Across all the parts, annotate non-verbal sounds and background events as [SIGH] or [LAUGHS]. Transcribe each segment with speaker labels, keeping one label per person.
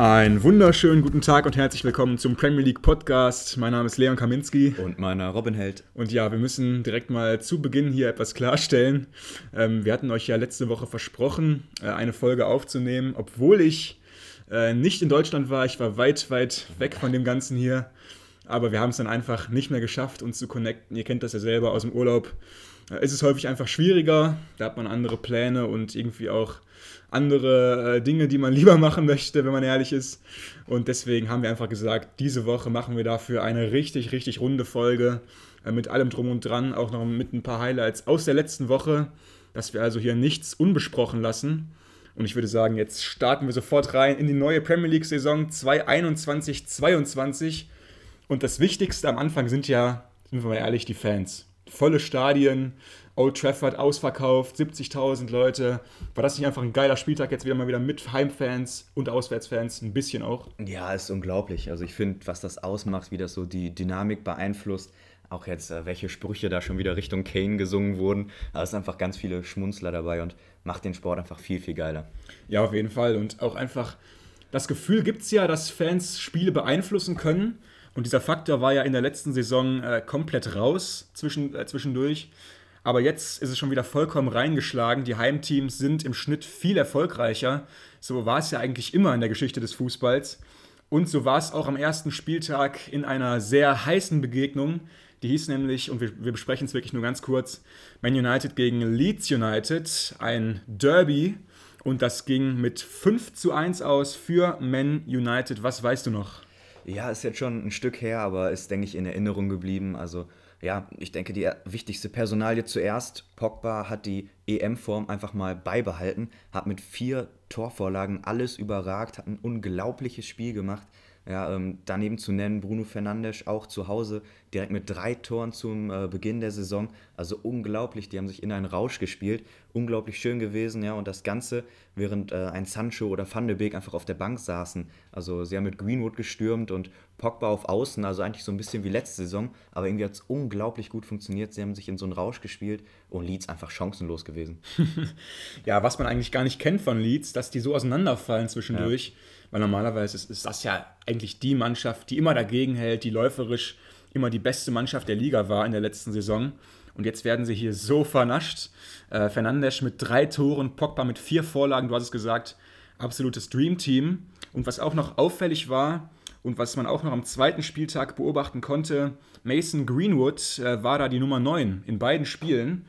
Speaker 1: Einen wunderschönen guten Tag und herzlich willkommen zum Premier League Podcast. Mein Name ist Leon Kaminski.
Speaker 2: Und meiner Robin Held.
Speaker 1: Und ja, wir müssen direkt mal zu Beginn hier etwas klarstellen. Ähm, wir hatten euch ja letzte Woche versprochen, äh, eine Folge aufzunehmen, obwohl ich äh, nicht in Deutschland war. Ich war weit, weit weg von dem Ganzen hier. Aber wir haben es dann einfach nicht mehr geschafft, uns zu connecten. Ihr kennt das ja selber aus dem Urlaub. Ist es häufig einfach schwieriger. Da hat man andere Pläne und irgendwie auch andere äh, Dinge, die man [LAUGHS] lieber machen möchte, wenn man ehrlich ist. Und deswegen haben wir einfach gesagt, diese Woche machen wir dafür eine richtig, richtig runde Folge äh, mit allem drum und dran, auch noch mit ein paar Highlights aus der letzten Woche, dass wir also hier nichts unbesprochen lassen. Und ich würde sagen, jetzt starten wir sofort rein in die neue Premier League-Saison 2021-22. Und das Wichtigste am Anfang sind ja, sind wir mal ehrlich, die Fans. Volle Stadien, Old Trafford ausverkauft, 70.000 Leute. War das nicht einfach ein geiler Spieltag jetzt wieder mal wieder mit Heimfans und Auswärtsfans? Ein bisschen auch.
Speaker 2: Ja, ist unglaublich. Also ich finde, was das ausmacht, wie das so die Dynamik beeinflusst. Auch jetzt, äh, welche Sprüche da schon wieder Richtung Kane gesungen wurden. Da ist einfach ganz viele Schmunzler dabei und macht den Sport einfach viel, viel geiler.
Speaker 1: Ja, auf jeden Fall. Und auch einfach das Gefühl gibt es ja, dass Fans Spiele beeinflussen können. Und dieser Faktor war ja in der letzten Saison äh, komplett raus zwischen, äh, zwischendurch. Aber jetzt ist es schon wieder vollkommen reingeschlagen. Die Heimteams sind im Schnitt viel erfolgreicher. So war es ja eigentlich immer in der Geschichte des Fußballs. Und so war es auch am ersten Spieltag in einer sehr heißen Begegnung. Die hieß nämlich, und wir, wir besprechen es wirklich nur ganz kurz, Man United gegen Leeds United, ein Derby. Und das ging mit 5 zu 1 aus für Man United. Was weißt du noch?
Speaker 2: Ja, ist jetzt schon ein Stück her, aber ist, denke ich, in Erinnerung geblieben. Also ja, ich denke, die wichtigste Personalie zuerst. Pogba hat die EM-Form einfach mal beibehalten, hat mit vier Torvorlagen alles überragt, hat ein unglaubliches Spiel gemacht. Ja, ähm, daneben zu nennen Bruno Fernandes auch zu Hause direkt mit drei Toren zum äh, Beginn der Saison. Also unglaublich, die haben sich in einen Rausch gespielt. Unglaublich schön gewesen, ja. Und das Ganze, während äh, ein Sancho oder Van de Beek einfach auf der Bank saßen. Also sie haben mit Greenwood gestürmt und Pogba auf Außen, also eigentlich so ein bisschen wie letzte Saison. Aber irgendwie hat es unglaublich gut funktioniert. Sie haben sich in so einen Rausch gespielt und Leeds einfach chancenlos gewesen. [LAUGHS]
Speaker 1: ja, was man eigentlich gar nicht kennt von Leeds, dass die so auseinanderfallen zwischendurch. Ja. Weil normalerweise ist, ist das ja eigentlich die Mannschaft, die immer dagegen hält, die läuferisch immer die beste Mannschaft der Liga war in der letzten Saison. Und jetzt werden sie hier so vernascht. Äh, Fernandes mit drei Toren, Pogba mit vier Vorlagen, du hast es gesagt, absolutes Dream-Team. Und was auch noch auffällig war und was man auch noch am zweiten Spieltag beobachten konnte, Mason Greenwood äh, war da die Nummer 9 in beiden Spielen,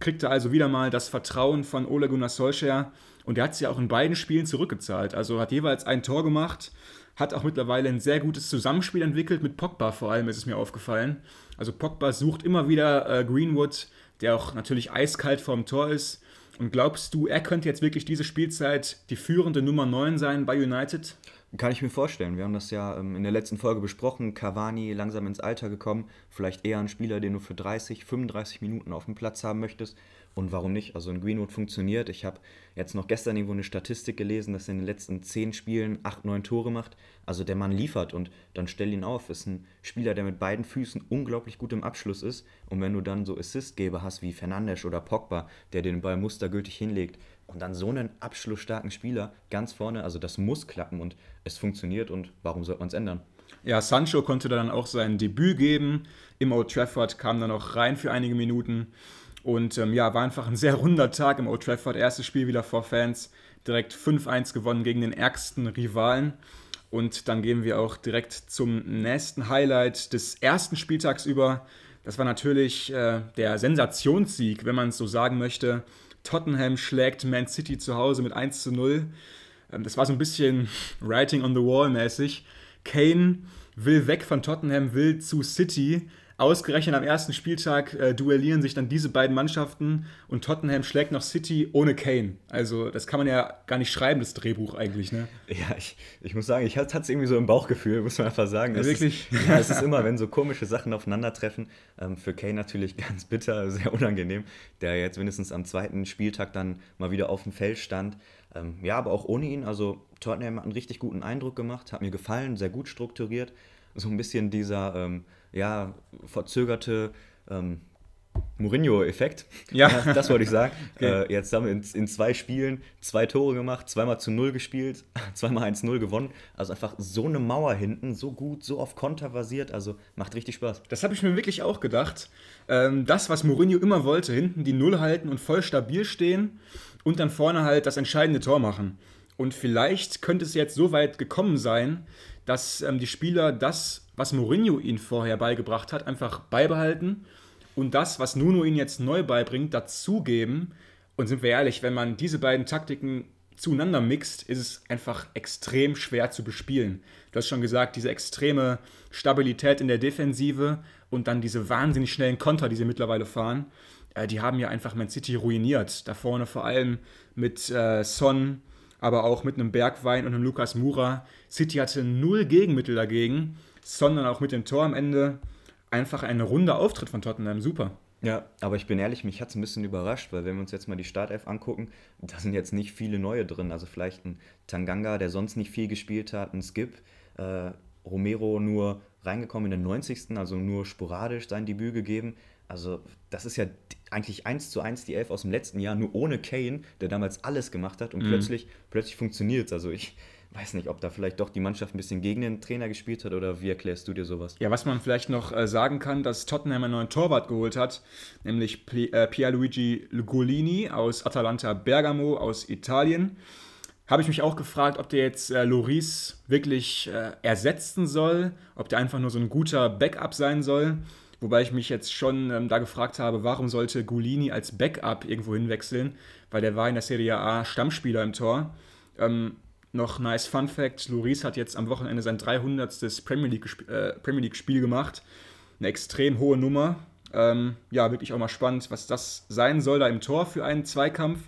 Speaker 1: kriegte also wieder mal das Vertrauen von Ole Gunnar Solskjaer und er hat sie auch in beiden Spielen zurückgezahlt. Also hat jeweils ein Tor gemacht hat auch mittlerweile ein sehr gutes Zusammenspiel entwickelt, mit Pogba vor allem ist es mir aufgefallen. Also Pogba sucht immer wieder äh, Greenwood, der auch natürlich eiskalt vorm Tor ist. Und glaubst du, er könnte jetzt wirklich diese Spielzeit die führende Nummer 9 sein bei United?
Speaker 2: Kann ich mir vorstellen. Wir haben das ja ähm, in der letzten Folge besprochen. Cavani langsam ins Alter gekommen. Vielleicht eher ein Spieler, den du für 30, 35 Minuten auf dem Platz haben möchtest. Und warum nicht? Also ein Greenwood funktioniert. Ich habe jetzt noch gestern irgendwo eine Statistik gelesen, dass er in den letzten 10 Spielen 8, 9 Tore macht. Also der Mann liefert und dann stell ihn auf. Ist ein Spieler, der mit beiden Füßen unglaublich gut im Abschluss ist. Und wenn du dann so Assistgeber hast wie Fernandes oder Pogba, der den Ball mustergültig hinlegt und dann so einen abschlussstarken Spieler ganz vorne, also das muss klappen und es funktioniert und warum sollte man es ändern?
Speaker 1: Ja, Sancho konnte dann auch sein Debüt geben. Im Old Trafford kam dann auch rein für einige Minuten. Und ähm, ja, war einfach ein sehr runder Tag im Old Trafford. Erstes Spiel wieder vor Fans. Direkt 5-1 gewonnen gegen den ärgsten Rivalen. Und dann gehen wir auch direkt zum nächsten Highlight des ersten Spieltags über. Das war natürlich äh, der Sensationssieg, wenn man es so sagen möchte. Tottenham schlägt Man City zu Hause mit 1 zu 0. Ähm, das war so ein bisschen Writing on the Wall mäßig. Kane will weg von Tottenham, will zu City Ausgerechnet am ersten Spieltag äh, duellieren sich dann diese beiden Mannschaften und Tottenham schlägt noch City ohne Kane. Also das kann man ja gar nicht schreiben, das Drehbuch eigentlich, ne?
Speaker 2: Ja, ich, ich muss sagen, ich hatte es irgendwie so im Bauchgefühl, muss man einfach sagen.
Speaker 1: Ja, wirklich?
Speaker 2: Ist, [LAUGHS] ja, es ist immer, wenn so komische Sachen aufeinandertreffen, ähm, für Kane natürlich [LAUGHS] ganz bitter, sehr unangenehm, der jetzt mindestens am zweiten Spieltag dann mal wieder auf dem Feld stand. Ähm, ja, aber auch ohne ihn, also Tottenham hat einen richtig guten Eindruck gemacht, hat mir gefallen, sehr gut strukturiert. So ein bisschen dieser... Ähm, ja, verzögerte ähm, Mourinho-Effekt.
Speaker 1: Ja. [LAUGHS]
Speaker 2: Das wollte ich sagen. Okay. Äh, jetzt haben wir in, in, zwei Spielen zwei Tore gemacht, zweimal zu null gespielt, [LAUGHS] zweimal 1-0 gewonnen. Also einfach so eine Mauer hinten, so gut, so auf Konter basiert. Also macht richtig Spaß.
Speaker 1: Das habe ich mir wirklich auch gedacht. Ähm, das, was Mourinho immer wollte, hinten die Null halten und voll stabil stehen und dann vorne halt das entscheidende Tor machen. Und vielleicht könnte es jetzt so weit gekommen sein, dass ähm, die Spieler das, was Mourinho ihnen vorher beigebracht hat, einfach beibehalten und das, was Nuno ihnen jetzt neu beibringt, dazugeben. Und sind wir ehrlich, wenn man diese beiden Taktiken zueinander mixt, ist es einfach extrem schwer zu bespielen. Du hast schon gesagt, diese extreme Stabilität in der Defensive und dann diese wahnsinnig schnellen Konter, die sie mittlerweile fahren, äh, die haben ja einfach Man City ruiniert. Da vorne vor allem mit äh, Son, aber auch mit einem Bergwein und einem Lukas Mura. City hatte null Gegenmittel dagegen, sondern auch mit dem Tor am Ende einfach ein runder Auftritt von Tottenham. Super.
Speaker 2: Ja, aber ich bin ehrlich, mich hat es ein bisschen überrascht, weil wenn wir uns jetzt mal die Startelf angucken, da sind jetzt nicht viele neue drin. Also vielleicht ein Tanganga, der sonst nicht viel gespielt hat, ein Skip, äh, Romero nur reingekommen in den 90. Also nur sporadisch sein Debüt gegeben. Also das ist ja eigentlich eins zu eins die Elf aus dem letzten Jahr, nur ohne Kane, der damals alles gemacht hat und mhm. plötzlich, plötzlich funktioniert es. Also ich, weiß nicht, ob da vielleicht doch die Mannschaft ein bisschen gegen den Trainer gespielt hat oder wie erklärst du dir sowas?
Speaker 1: Ja, was man vielleicht noch äh, sagen kann, dass Tottenham einen neuen Torwart geholt hat, nämlich P äh, Pierluigi Golini aus Atalanta Bergamo aus Italien. Habe ich mich auch gefragt, ob der jetzt äh, Loris wirklich äh, ersetzen soll, ob der einfach nur so ein guter Backup sein soll. Wobei ich mich jetzt schon ähm, da gefragt habe, warum sollte Golini als Backup irgendwo hinwechseln, weil der war in der Serie A Stammspieler im Tor. Ähm, noch nice Fun Fact: Loris hat jetzt am Wochenende sein 300. Premier League, äh, Premier League Spiel gemacht. Eine extrem hohe Nummer. Ähm, ja, wirklich auch mal spannend, was das sein soll da im Tor für einen Zweikampf.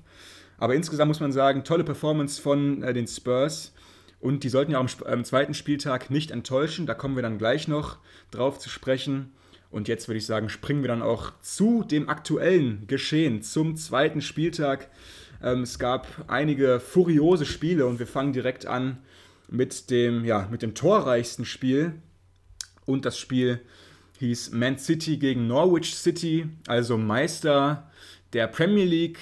Speaker 1: Aber insgesamt muss man sagen, tolle Performance von äh, den Spurs. Und die sollten ja am, am, zweiten Spieltag nicht enttäuschen. Da kommen wir dann gleich noch drauf zu sprechen. Und jetzt würde ich sagen, springen wir dann auch zu dem aktuellen Geschehen, zum zweiten Spieltag. Ähm, es gab einige furiose Spiele und wir fangen direkt an mit dem, ja, mit dem torreichsten Spiel. Und das Spiel hieß Man City gegen Norwich City, also Meister der Premier League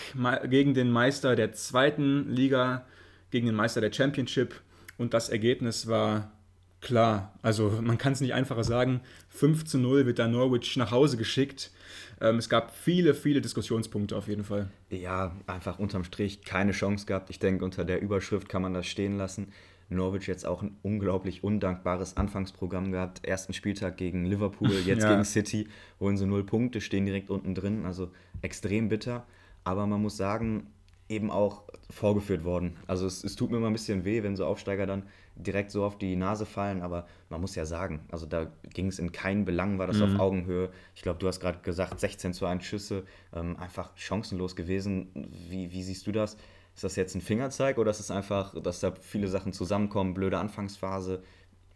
Speaker 1: gegen den Meister der zweiten Liga, gegen den Meister der Championship. Und das Ergebnis war klar. Also man kann es nicht einfacher sagen. 5 zu 0 wird da Norwich nach Hause geschickt. Ähm, es gab viele, viele Diskussionspunkte auf jeden Fall.
Speaker 2: Ja, einfach unterm Strich keine Chance gehabt. Ich denke, unter der Überschrift kann man das stehen lassen. Norwich jetzt auch ein unglaublich undankbares Anfangsprogramm gehabt. Ersten Spieltag gegen Liverpool, [LAUGHS] jetzt ja. gegen City, holen sie null Punkte, stehen direkt unten drin. Also extrem bitter. Aber man muss sagen, eben auch vorgeführt worden. Also es, es, tut mir immer ein bisschen weh, wenn so Aufsteiger dann direkt so auf die Nase fallen, aber man muss ja sagen, also da ging es in keinen Belang, war das mhm. auf Augenhöhe. Ich glaube, du hast gerade gesagt, 16 zu 1 Schüsse, ähm, einfach chancenlos gewesen. Wie, wie siehst du das? Ist das jetzt ein Fingerzeig oder ist es einfach, dass da viele Sachen zusammenkommen, blöde Anfangsphase?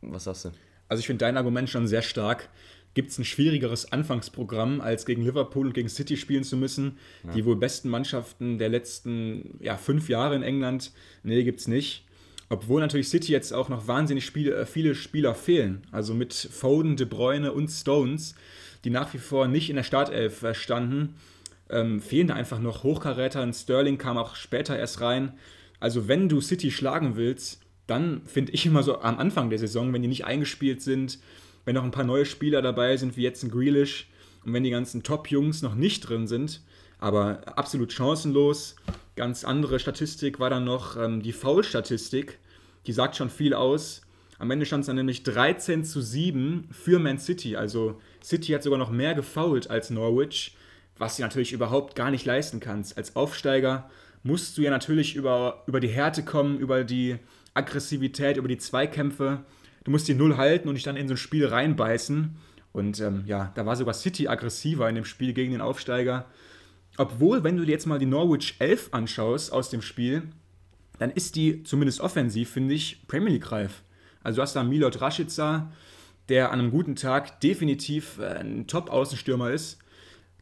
Speaker 2: Was sagst du?
Speaker 1: Also ich finde dein Argument schon sehr stark gibt es ein schwierigeres Anfangsprogramm, als gegen Liverpool und gegen City spielen zu müssen. Ja. Die wohl besten Mannschaften der letzten ja, fünf Jahre in England. Nee, gibt es nicht. Obwohl natürlich City jetzt auch noch wahnsinnig Spiele, äh, viele Spieler fehlen. Also mit Foden, De Bruyne und Stones, die nach wie vor nicht in der Startelf standen, ähm, fehlen da einfach noch Hochkaräter. Sterling kam auch später erst rein. Also wenn du City schlagen willst, dann finde ich immer so am Anfang der Saison, wenn die nicht eingespielt sind, wenn noch ein paar neue Spieler dabei sind, wie jetzt ein Grealish und wenn die ganzen Top-Jungs noch nicht drin sind, aber absolut chancenlos. Ganz andere Statistik war dann noch ähm, die Foul-Statistik. Die sagt schon viel aus. Am Ende stand es dann nämlich 13 zu 7 für Man City. Also City hat sogar noch mehr gefoult als Norwich, was du natürlich überhaupt gar nicht leisten kannst. Als Aufsteiger musst du ja natürlich über, über die Härte kommen, über die Aggressivität, über die Zweikämpfe du musst die Null halten und dich dann in so ein Spiel reinbeißen. Und ähm, ja, da war sogar City aggressiver in dem Spiel gegen den Aufsteiger. Obwohl, wenn du dir jetzt mal die Norwich 11 anschaust aus dem Spiel, dann ist die zumindest offensiv, finde ich, Premier League-reif. Also du hast da Milot Rashica, der an einem guten Tag definitiv äh, ein Top-Außenstürmer ist.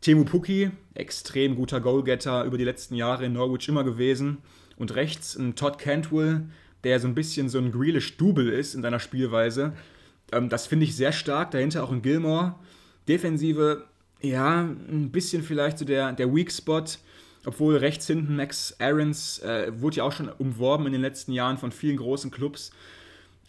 Speaker 1: Temu Puki, extrem guter Goalgetter über die letzten Jahre in Norwich immer gewesen. Und rechts ein Todd Cantwell, der so ein bisschen so ein Grealish-Double ist in seiner Spielweise. Ähm, das finde ich sehr stark. Dahinter auch ein Gilmore. Defensive, Ja, ein bisschen vielleicht so der, der Weak Spot. Obwohl rechts hinten Max Aarons äh, wurde ja auch schon umworben in den letzten Jahren von vielen großen Clubs.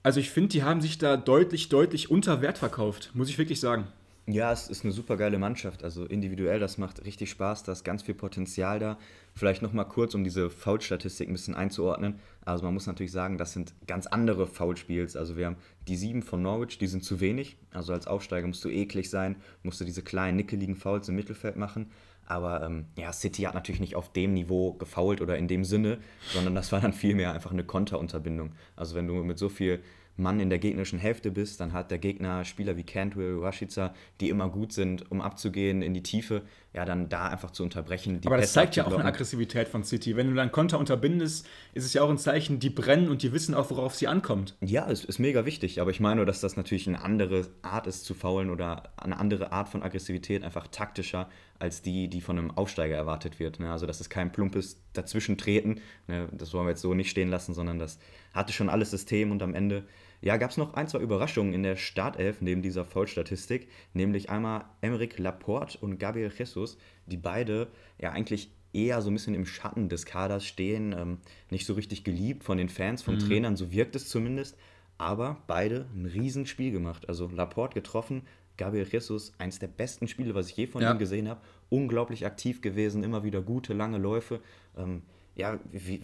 Speaker 1: Also ich finde, die haben sich da deutlich, deutlich unter Wert verkauft, muss ich wirklich sagen.
Speaker 2: Ja, es ist eine super geile Mannschaft. Also individuell, das macht richtig Spaß, da ist ganz viel Potenzial da. Vielleicht nochmal kurz, um diese Foul-Statistik ein bisschen einzuordnen. Also man muss natürlich sagen, das sind ganz andere Foulspiels. Also wir haben die sieben von Norwich, die sind zu wenig. Also als Aufsteiger musst du eklig sein, musst du diese kleinen, nickeligen Fouls im Mittelfeld machen. Aber ähm, ja, City hat natürlich nicht auf dem Niveau gefoult oder in dem Sinne, sondern das war dann vielmehr einfach eine Konterunterbindung. Also wenn du mit so viel Mann in der gegnerischen Hälfte bist, dann hat der Gegner Spieler wie Cantwell, Rashica, die immer gut sind, um abzugehen in die Tiefe, ja, dann da einfach zu unterbrechen.
Speaker 1: Aber das Pässe zeigt ja auch eine Aggressivität von City. Wenn du dann Konter unterbindest, ist es ja auch ein Zeichen, die brennen und die wissen auch, worauf sie ankommt.
Speaker 2: Ja, es ist mega wichtig, aber ich meine nur, dass das natürlich eine andere Art ist zu faulen oder eine andere Art von Aggressivität, einfach taktischer als die, die von einem Aufsteiger erwartet wird. Ne? Also das ist kein plumpes Dazwischentreten, ne? das wollen wir jetzt so nicht stehen lassen, sondern das hatte schon alles System und am Ende ja, gab es noch ein, zwei Überraschungen in der Startelf neben dieser Vollstatistik, nämlich einmal Emeric Laporte und Gabriel Jesus, die beide ja eigentlich eher so ein bisschen im Schatten des Kaders stehen, ähm, nicht so richtig geliebt von den Fans, von mhm. Trainern, so wirkt es zumindest, aber beide ein Riesenspiel gemacht. Also Laporte getroffen, Gabriel Jesus, eins der besten Spiele, was ich je von ja. ihm gesehen habe, unglaublich aktiv gewesen, immer wieder gute, lange Läufe. Ähm, ja, wie,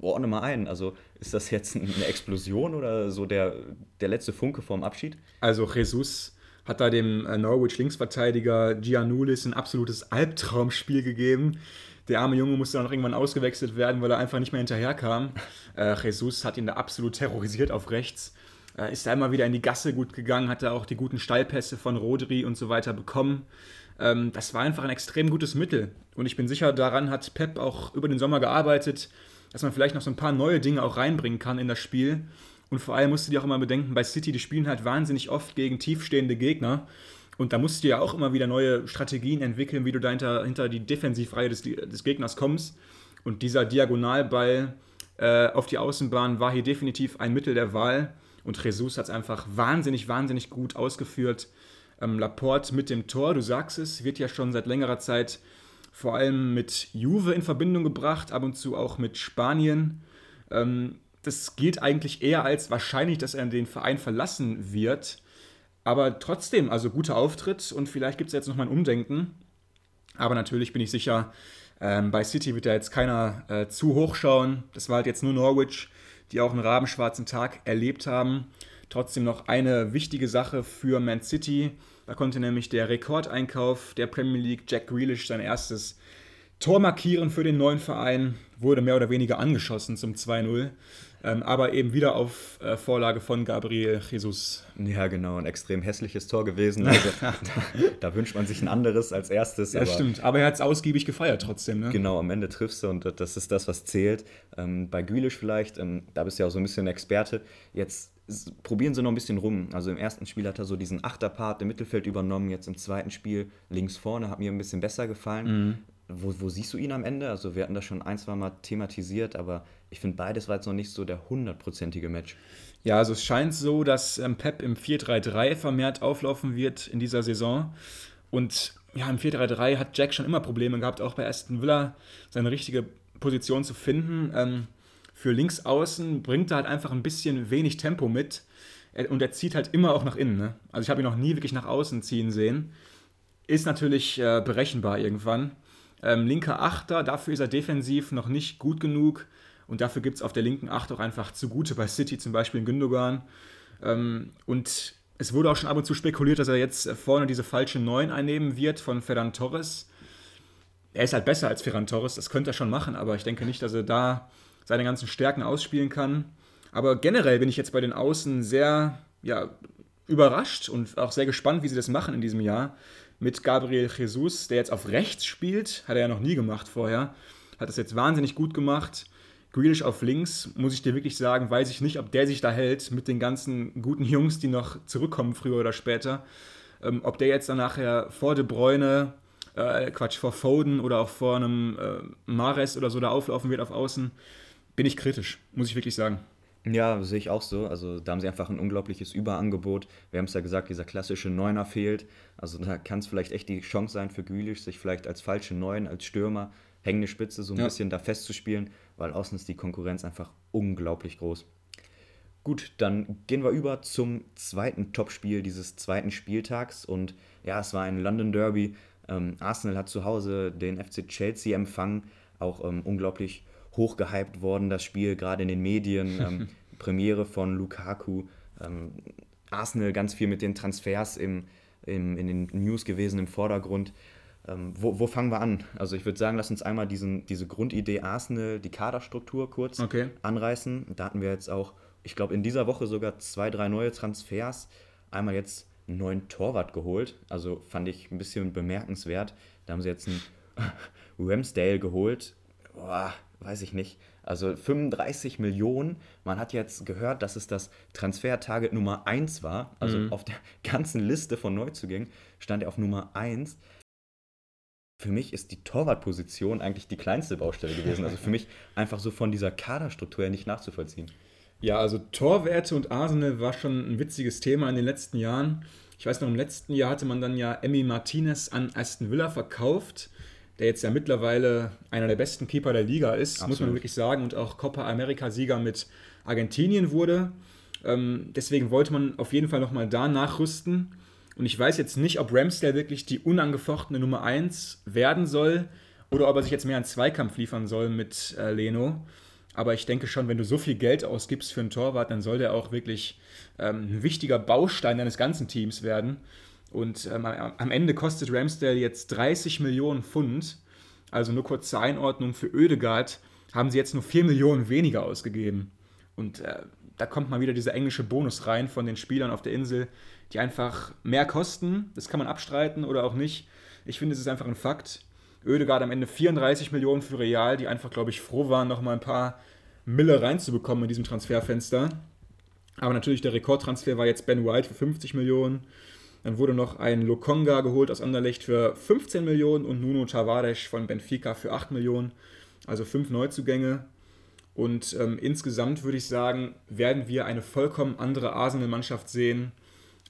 Speaker 2: ordne mal ein. Also ist das jetzt eine Explosion oder so der, der letzte Funke vorm Abschied?
Speaker 1: Also Jesus hat da dem äh, Norwich Linksverteidiger Giannulis ein absolutes Albtraumspiel gegeben. Der arme Junge musste dann irgendwann ausgewechselt werden, weil er einfach nicht mehr hinterherkam. Äh, Jesus hat ihn da absolut terrorisiert auf rechts. Äh, ist da immer wieder in die Gasse gut gegangen, hat da auch die guten Steilpässe von Rodri und so weiter bekommen. Ähm, das war einfach ein extrem gutes Mittel. Und ich bin sicher, daran hat Pep auch über den Sommer gearbeitet, dass man vielleicht noch so ein paar neue Dinge auch reinbringen kann in das Spiel. Und vor allem musst du dir auch immer bedenken, bei City, die spielen halt wahnsinnig oft gegen tiefstehende Gegner. Und da musst du ja auch immer wieder neue Strategien entwickeln, wie du da hinter, hinter die Defensivreihe des, des Gegners kommst. Und dieser Diagonalball äh, auf die Außenbahn war hier definitiv ein Mittel der Wahl. Und Jesus hat es einfach wahnsinnig, wahnsinnig gut ausgeführt. Ähm, Laporte mit dem Tor, du sagst es, wird ja schon seit längerer Zeit vor allem mit Juve in Verbindung gebracht, ab und zu auch mit Spanien. Ähm, das gilt eigentlich eher als wahrscheinlich, dass er den Verein verlassen wird. Aber trotzdem, also guter Auftritt und vielleicht gibt es jetzt nochmal ein Umdenken. Aber natürlich bin ich sicher, ähm, bei City wird da jetzt keiner äh, zu hoch schauen. Das war halt jetzt nur Norwich, die auch einen rabenschwarzen Tag erlebt haben. Trotzdem noch eine wichtige Sache für Man City. Da konnte nämlich der Rekordeinkauf der Premier League Jack Grealish sein erstes Tor markieren für den neuen Verein. Wurde mehr oder weniger angeschossen zum 2-0. Ähm, aber eben wieder auf äh, Vorlage von Gabriel Jesus.
Speaker 2: Ja, genau, ein extrem hässliches Tor gewesen. Also, [LAUGHS] da, da, wünscht man sich ein anderes als erstes.
Speaker 1: Ja, aber, stimmt. Aber er hat es ausgiebig gefeiert trotzdem. Ne?
Speaker 2: Genau, am Ende triffst du und das ist das, was zählt. Ähm, bei Gülisch vielleicht, ähm, da bist du ja auch so ein bisschen Experte. Jetzt probieren sie noch ein bisschen rum. Also im ersten Spiel hat er so diesen Achterpart im Mittelfeld übernommen, jetzt im zweiten Spiel links vorne, hat mir ein bisschen besser gefallen. Mhm. Wo, wo, siehst du ihn am Ende? Also wir hatten das schon ein, zwei Mal thematisiert, aber ich finde beides war jetzt noch nicht so der hundertprozentige Match.
Speaker 1: Ja, also es scheint so, dass ähm, Pep im 4-3-3 vermehrt auflaufen wird in dieser Saison. Und ja, im 4-3-3 hat Jack schon immer Probleme gehabt, auch bei Aston Villa seine richtige Position zu finden. Ähm, für links außen bringt er halt einfach ein bisschen wenig Tempo mit. Und er zieht halt immer auch nach innen. Ne? Also ich habe ihn noch nie wirklich nach außen ziehen sehen. Ist natürlich äh, berechenbar irgendwann. Ähm, linker Achter, dafür ist er defensiv noch nicht gut genug. Und dafür gibt es auf der linken Acht auch einfach zugute bei City, zum Beispiel in Gündogan. Ähm, und es wurde auch schon ab und zu spekuliert, dass er jetzt vorne diese falsche 9 einnehmen wird von Ferran Torres. Er ist halt besser als Ferran Torres, das könnte er schon machen, aber ich denke nicht, dass er da seine ganzen Stärken ausspielen kann. Aber generell bin ich jetzt bei den Außen sehr ja, überrascht und auch sehr gespannt, wie sie das machen in diesem Jahr. Mit Gabriel Jesus, der jetzt auf rechts spielt, hat er ja noch nie gemacht vorher. Hat das jetzt wahnsinnig gut gemacht. Grealish auf links, muss ich dir wirklich sagen, weiß ich nicht, ob der sich da hält mit den ganzen guten Jungs, die noch zurückkommen, früher oder später. Ähm, ob der jetzt dann nachher vor De Bruyne, äh, Quatsch, vor Foden oder auch vor einem äh, Mares oder so da auflaufen wird auf Außen bin ich kritisch, muss ich wirklich sagen.
Speaker 2: Ja, sehe ich auch so. Also da haben sie einfach ein unglaubliches Überangebot. Wir haben es ja gesagt, dieser klassische Neuner fehlt. Also da kann es vielleicht echt die Chance sein für Grealish, sich vielleicht als falsche Neun, als Stürmer, hängende Spitze so ein ja. bisschen da festzuspielen, weil außen ist die Konkurrenz einfach unglaublich groß. Gut, dann gehen wir über zum zweiten Topspiel dieses zweiten Spieltags. Und ja, es war ein London Derby. Ähm, Arsenal hat zu Hause den FC Chelsea empfangen. Auch ähm, unglaublich hochgehypt worden, das Spiel, gerade in den Medien. [LAUGHS] Ähm, Premiere von Lukaku. Ähm, Arsenal ganz viel mit den Transfers im, im, in den News gewesen im Vordergrund. Ähm, wo, wo, fangen wir an? Also ich würde sagen, lass uns einmal diesen, diese Grundidee Arsenal, die Kaderstruktur kurz okay. anreißen. Da hatten wir jetzt auch ich glaube, in dieser Woche sogar zwei, drei neue Transfers. Einmal jetzt einen neuen Torwart geholt. Also fand ich ein bisschen bemerkenswert. Da haben sie jetzt einen [LAUGHS] Ramsdale geholt. Boah, weiß ich nicht. Also 35 Millionen. Man hat jetzt gehört, dass es das Transfer-Target Nummer 1 war. Also mhm. auf der [LAUGHS] ganzen Liste von Neuzugängen stand er auf Nummer 1. Für mich ist die Torwartposition eigentlich die kleinste Baustelle gewesen. Also für mich [LAUGHS] einfach so von dieser Kaderstruktur her nicht nachzuvollziehen.
Speaker 1: Ja, also Torwerte und Arsenal war schon ein witziges Thema in den letzten Jahren. Ich weiß noch, im letzten Jahr hatte man dann ja Emmy Martinez an Aston Villa verkauft, der jetzt ja mittlerweile einer der besten Keeper der Liga ist, Absolut. muss man wirklich sagen, und auch Copa America-Sieger mit Argentinien wurde. Ähm, deswegen wollte man auf jeden Fall nochmal da nachrüsten. Und ich weiß jetzt nicht, ob Ramsdale wirklich die unangefochtene Nummer 1 werden soll oder ob er sich jetzt mehr einen Zweikampf liefern soll mit äh, Leno. Aber ich denke schon, wenn du so viel Geld ausgibst für einen Torwart, dann soll der auch wirklich ähm, ein wichtiger Baustein deines ganzen Teams werden. Und ähm, am Ende kostet Ramsdale jetzt 30 Millionen Pfund. Also nur kurz zur Einordnung für Oedegaard haben sie jetzt nur 4 Millionen weniger ausgegeben. Und äh, da kommt mal wieder dieser englische Bonus rein von den Spielern auf der Insel, die einfach mehr kosten. Das kann man abstreiten oder auch nicht. Ich finde, es ist einfach ein Fakt. Oedegaard am Ende 34 Millionen für Real, die einfach, glaube ich, froh waren, noch mal ein paar Mille reinzubekommen in diesem Transferfenster. Aber natürlich der Rekordtransfer war jetzt Ben White für 50 Millionen. Dann wurde noch ein Lokonga geholt aus Anderlecht für 15 Millionen und Nuno Tavares von Benfica für 8 Millionen. Also fünf Neuzugänge. Und ähm, insgesamt würde ich sagen, werden wir eine vollkommen andere Arsenal-Mannschaft sehen,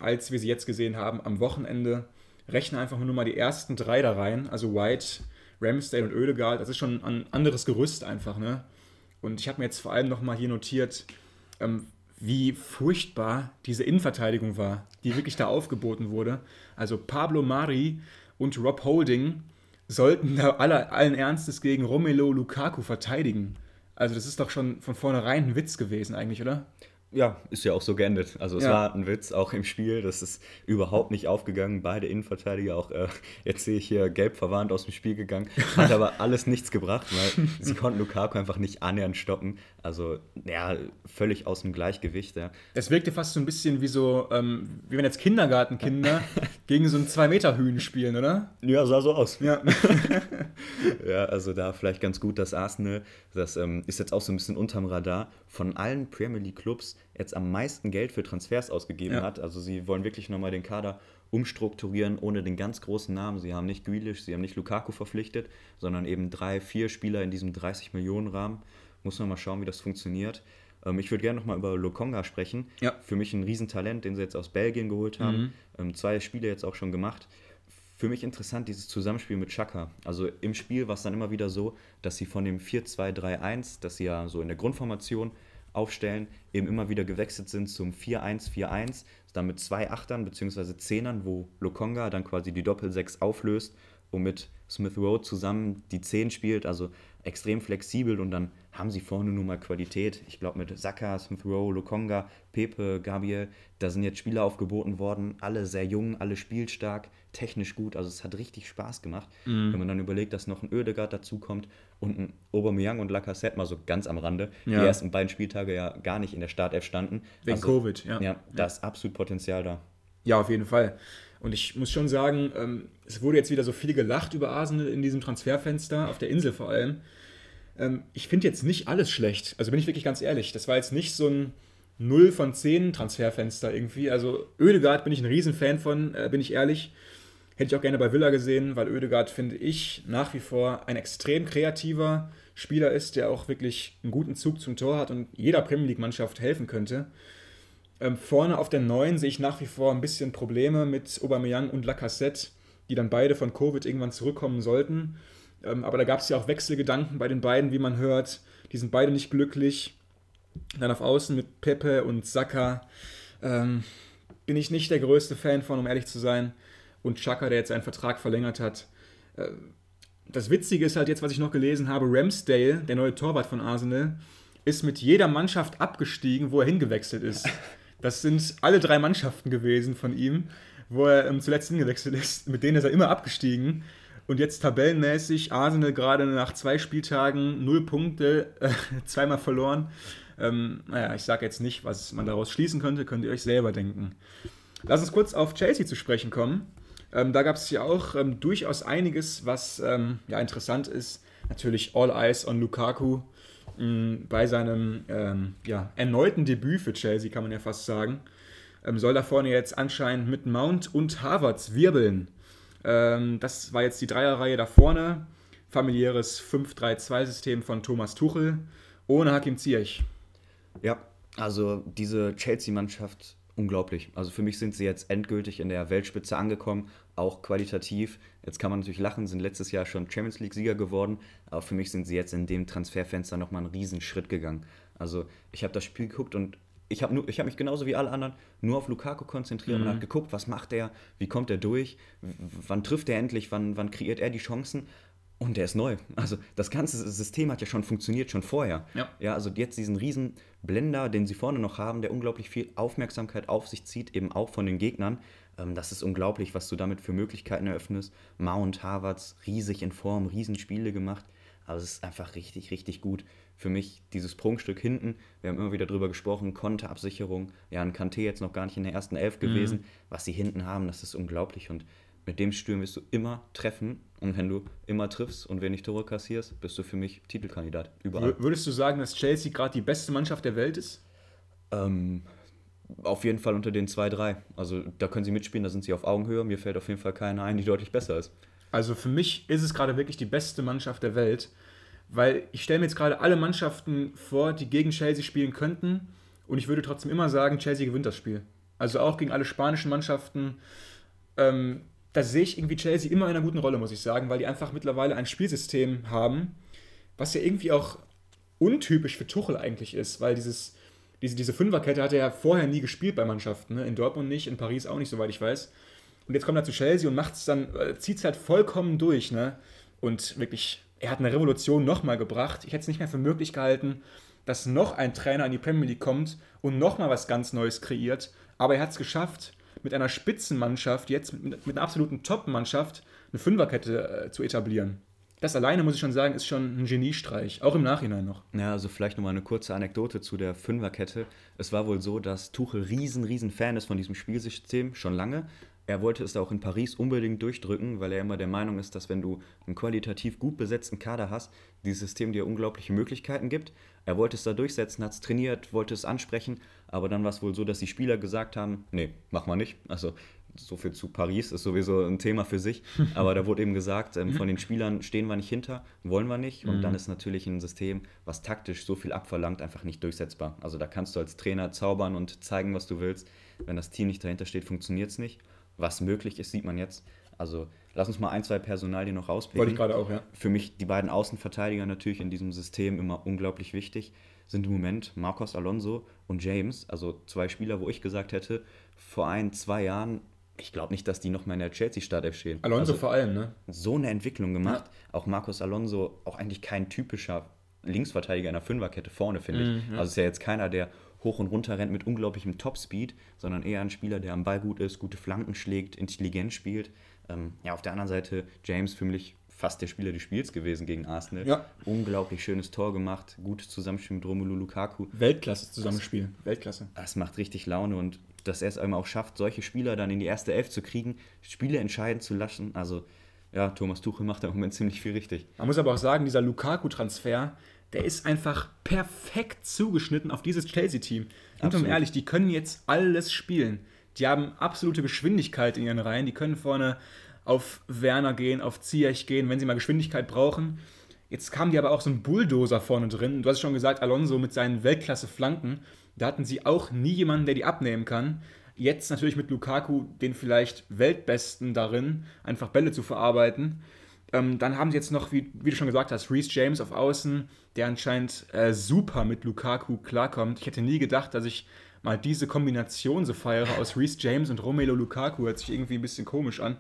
Speaker 1: als wir sie jetzt gesehen haben am Wochenende rechne einfach nur mal die ersten drei da rein, also White, Ramsdale und Oedegaard, das ist schon ein anderes Gerüst einfach, ne? Und ich habe mir jetzt vor allem nochmal hier notiert, ähm, wie furchtbar diese Innenverteidigung war, die wirklich da aufgeboten wurde. Also Pablo Mari und Rob Holding sollten da alle, allen Ernstes gegen Romelu Lukaku verteidigen. Also das ist doch schon von vornherein ein Witz gewesen eigentlich, oder?
Speaker 2: Ja, ist ja auch so geendet. Also es ja. war ein Witz auch im Spiel, das ist überhaupt nicht aufgegangen. Beide Innenverteidiger auch, äh, jetzt sehe ich hier gelb verwarnt aus dem Spiel gegangen, hat aber [LAUGHS] alles nichts gebracht, weil sie konnten Lukaku einfach nicht annähernd stoppen. Also ja, völlig aus dem Gleichgewicht. Ja.
Speaker 1: Es wirkte fast so ein bisschen wie so, ähm, wie wenn jetzt Kindergartenkinder [LAUGHS] gegen so ein 2-Meter-Hühn spielen, oder?
Speaker 2: Ja, sah so aus. Ja. [LAUGHS] ja, also da vielleicht ganz gut, dass Arsenal, das ähm, ist jetzt auch so ein bisschen unterm Radar, von allen Premier League Clubs jetzt am meisten Geld für Transfers ausgegeben ja. hat. Also sie wollen wirklich nochmal den Kader umstrukturieren ohne den ganz großen Namen. Sie haben nicht Grealish, sie haben nicht Lukaku verpflichtet, sondern eben drei, vier Spieler in diesem 30 Millionen Rahmen. Muss man mal schauen, wie das funktioniert. Ähm, ich würde gerne nochmal über Lokonga sprechen. Ja. Für mich ein Riesentalent, den sie jetzt aus Belgien geholt haben. Mhm. Ähm, zwei Spiele jetzt auch schon gemacht für mich interessant, dieses Zusammenspiel mit Chaka. Also im Spiel war es dann immer wieder so, dass sie von dem 4-2-3-1, das sie ja so in der Grundformation aufstellen, eben immer wieder gewechselt sind zum 4-1-4-1, dann mit zwei Achtern bzw. Zehnern, wo Lokonga dann quasi die Doppel-6 auflöst und mit Smith Rowe zusammen die 10 spielt, also extrem flexibel und dann haben sie vorne nun mal Qualität. Ich glaube mit Saka, Smith Rowe, Lokonga, Pepe, Gabriel, da sind jetzt Spieler aufgeboten worden, alle sehr jung, alle spielstark, technisch gut, also es hat richtig Spaß gemacht. Mhm. Wenn man dann überlegt, dass noch ein Oedegaard dazukommt und ein Aubameyang und Lacazette mal so ganz am Rande, ja. die ersten beiden Spieltage ja gar nicht in der Startelf standen.
Speaker 1: Wegen also, Covid, ja.
Speaker 2: Ja, da ist absolut Potenzial da.
Speaker 1: Ja, auf jeden Fall. Und ich muss schon sagen, ähm, es wurde jetzt wieder so viel gelacht über Arsenal in diesem Transferfenster, auf der Insel vor allem. Ähm, ich finde jetzt nicht alles schlecht. Also bin ich wirklich ganz ehrlich. Das war jetzt nicht so ein 0 von 10 Transferfenster irgendwie. Also Oedegaard bin ich ein Riesenfan von, äh, bin ich ehrlich. Hätte ich auch gerne bei Villa gesehen, weil Oedegaard, finde ich, nach wie vor ein extrem kreativer Spieler ist, der auch wirklich einen guten Zug zum Tor hat und jeder Premier League-Mannschaft helfen könnte. Ähm, vorne auf der 9 sehe ich nach wie vor ein bisschen Probleme mit Aubameyang und Lacassette, die dann beide von Covid irgendwann zurückkommen sollten. Ähm, aber da gab es ja auch Wechselgedanken bei den beiden, wie man hört. Die sind beide nicht glücklich. Dann auf Außen mit Pepe und Saka. Ähm, bin ich nicht der größte Fan von, um ehrlich zu sein. Und Chaka, der jetzt seinen Vertrag verlängert hat. Äh, das Witzige ist halt jetzt, was ich noch gelesen habe, Ramsdale, der neue Torwart von Arsenal, ist mit jeder Mannschaft abgestiegen, wo er hingewechselt ist. Das sind alle drei Mannschaften gewesen von ihm, wo er ähm, zuletzt hingewechselt ist. Mit denen ist er immer abgestiegen. Und jetzt tabellenmäßig Arsenal gerade nach zwei Spieltagen null Punkte, äh, [LAUGHS] zweimal verloren. Ähm, naja, ich sage jetzt nicht, was man daraus schließen könnte, könnt ihr euch selber denken. Lass uns kurz auf Chelsea zu sprechen kommen. Ähm, da gab es ja auch ähm, durchaus einiges, was ähm, ja, interessant ist. Natürlich All Eyes on Lukaku mh, mm, bei seinem ähm, ja, erneuten Debüt für Chelsea, kann man ja fast sagen. Ähm, soll da vorne jetzt anscheinend mit Mount und Harvards wirbeln. Ähm, das war jetzt die Dreierreihe da vorne. Familiäres 5-3-2-System von Thomas Tuchel ohne Hakim Ziyech.
Speaker 2: Ja, also diese Chelsea-Mannschaft unglaublich. Also für mich sind sie jetzt endgültig in der Weltspitze angekommen, auch qualitativ. Jetzt kann man natürlich lachen, sind letztes Jahr schon Champions League-Sieger geworden, aber für mich sind sie jetzt in dem Transferfenster nochmal einen riesen Schritt gegangen. Also ich habe das Spiel geguckt und ich habe hab mich genauso wie alle anderen nur auf Lukaku konzentriert mhm. und habe geguckt, was macht er, wie kommt er durch, wann trifft er endlich, wann, wann kreiert er die Chancen. Und der ist neu. Also das ganze System hat ja schon funktioniert, schon vorher. Ja. ja, also jetzt diesen riesen Blender, den sie vorne noch haben, der unglaublich viel Aufmerksamkeit auf sich zieht, eben auch von den Gegnern. Ähm, das ist unglaublich, was du damit für Möglichkeiten eröffnest. Mount, Harvards, riesig in Form, Riesenspiele gemacht. Aber es ist einfach richtig, richtig gut. Für mich dieses Prunkstück hinten, wir haben immer wieder drüber gesprochen, Konterabsicherung. Ja, ein Kanté jetzt noch gar nicht in der ersten Elf gewesen. Mhm. Was sie hinten haben, das ist unglaublich. Und mit dem Sturm wirst du immer treffen. Und wenn du immer triffst und wenig Tore kassierst, bist du für mich Titelkandidat.
Speaker 1: Überall. Würdest du sagen, dass Chelsea gerade die beste Mannschaft der Welt ist?
Speaker 2: Ähm, auf jeden Fall unter den zwei, drei. Also da können sie mitspielen, da sind sie auf Augenhöhe. Mir fällt auf jeden Fall keiner ein, die deutlich besser ist.
Speaker 1: Also für mich ist es gerade wirklich die beste Mannschaft der Welt, weil ich stelle mir jetzt gerade alle Mannschaften vor, die gegen Chelsea spielen könnten. Und ich würde trotzdem immer sagen, Chelsea gewinnt das Spiel. Also auch gegen alle spanischen Mannschaften. Ähm, da sehe ich irgendwie Chelsea immer in einer guten Rolle, muss ich sagen, weil die einfach mittlerweile ein Spielsystem haben, was ja irgendwie auch untypisch für Tuchel eigentlich ist, weil dieses, diese, diese Fünferkette hat er ja vorher nie gespielt bei Mannschaften, ne? in Dortmund nicht, in Paris auch nicht, soweit ich weiß. Und jetzt kommt er zu Chelsea und macht es dann, äh, zieht es halt vollkommen durch, ne? Und wirklich, er hat eine Revolution nochmal gebracht. Ich hätte es nicht mehr für möglich gehalten, dass noch ein Trainer in die Premier League kommt und nochmal was ganz Neues kreiert. Aber er hat es geschafft mit einer Spitzenmannschaft, jetzt mit, mit einer absoluten Top-Mannschaft, eine Fünferkette äh, zu etablieren. Das alleine, muss ich schon sagen, ist schon ein Geniestreich, auch im Nachhinein noch.
Speaker 2: Ja, also vielleicht nochmal eine kurze Anekdote zu der Fünferkette. Es war wohl so, dass Tuchel riesen, riesen Fan ist von diesem Spielsystem, schon lange. Er wollte es auch in Paris unbedingt durchdrücken, weil er immer der Meinung ist, dass wenn du einen qualitativ gut besetzten Kader hast, dieses System dir unglaubliche Möglichkeiten gibt. Er wollte es da durchsetzen, hat es trainiert, wollte es ansprechen, aber dann war es wohl so, dass die Spieler gesagt haben, nee, mach mal nicht. Also so viel zu Paris ist sowieso ein Thema für sich, [LAUGHS] aber da wurde eben gesagt, ähm, von den Spielern stehen wir nicht hinter, wollen wir nicht und mhm. dann ist natürlich ein System, was taktisch so viel abverlangt, einfach nicht durchsetzbar. Also da kannst du als Trainer zaubern und zeigen, was du willst. Wenn das Team nicht dahinter steht, funktioniert es nicht was möglich ist, sieht man jetzt. Also lass uns mal ein, zwei Personalien noch rauspicken.
Speaker 1: Wollte ich gerade auch, ja.
Speaker 2: Für mich die beiden Außenverteidiger natürlich in diesem System immer unglaublich wichtig sind im Moment Marcos Alonso und James, also zwei Spieler, wo ich gesagt hätte, vor ein, zwei Jahren, ich glaube nicht, dass die noch mal in der Chelsea-Startelf stehen.
Speaker 1: Alonso also, vor allem, ne?
Speaker 2: So eine Entwicklung gemacht. Ja. Auch Marcos Alonso, auch eigentlich kein typischer Linksverteidiger in der Fünferkette vorne, finde ich. Mhm, Also ist ja jetzt keiner, der hoch und runter rennt mit unglaublichem Topspeed, sondern eher ein Spieler, der am Ball gut ist, gute Flanken schlägt, intelligent spielt. Ähm, ja, auf der anderen Seite James für mich fast der Spieler des Spiels gewesen gegen Arsenal. Ja. Unglaublich schönes Tor gemacht, gutes Zusammenspiel mit Romelu Lukaku.
Speaker 1: Weltklasse Zusammenspiel, Weltklasse.
Speaker 2: Das macht richtig Laune und dass er es einmal auch schafft, solche Spieler dann in die erste Elf zu kriegen, Spiele entscheiden zu lassen. Also ja, Thomas Tuchel macht im Moment ziemlich viel richtig.
Speaker 1: Man muss aber auch sagen, dieser Lukaku-Transfer, der ist einfach perfekt zugeschnitten auf dieses Chelsea-Team. Und um ehrlich, die können jetzt alles spielen. Die haben absolute Geschwindigkeit in ihren Reihen. Die können vorne auf Werner gehen, auf Ziyech gehen, wenn sie mal Geschwindigkeit brauchen. Jetzt kam die aber auch so ein Bulldozer vorne drin. Du hast schon gesagt, Alonso mit seinen Weltklasse-Flanken. Da hatten sie auch nie jemanden, der die abnehmen kann. Jetzt natürlich mit Lukaku den vielleicht Weltbesten darin, einfach Bälle zu verarbeiten. Ähm, dann haben sie jetzt noch, wie, wie du schon gesagt hast, Reese James auf Außen, der anscheinend äh, super mit Lukaku klarkommt. Ich hätte nie gedacht, dass ich mal diese Kombination so feiere aus Reese James und Romelu Lukaku. Hört sich irgendwie ein bisschen komisch an.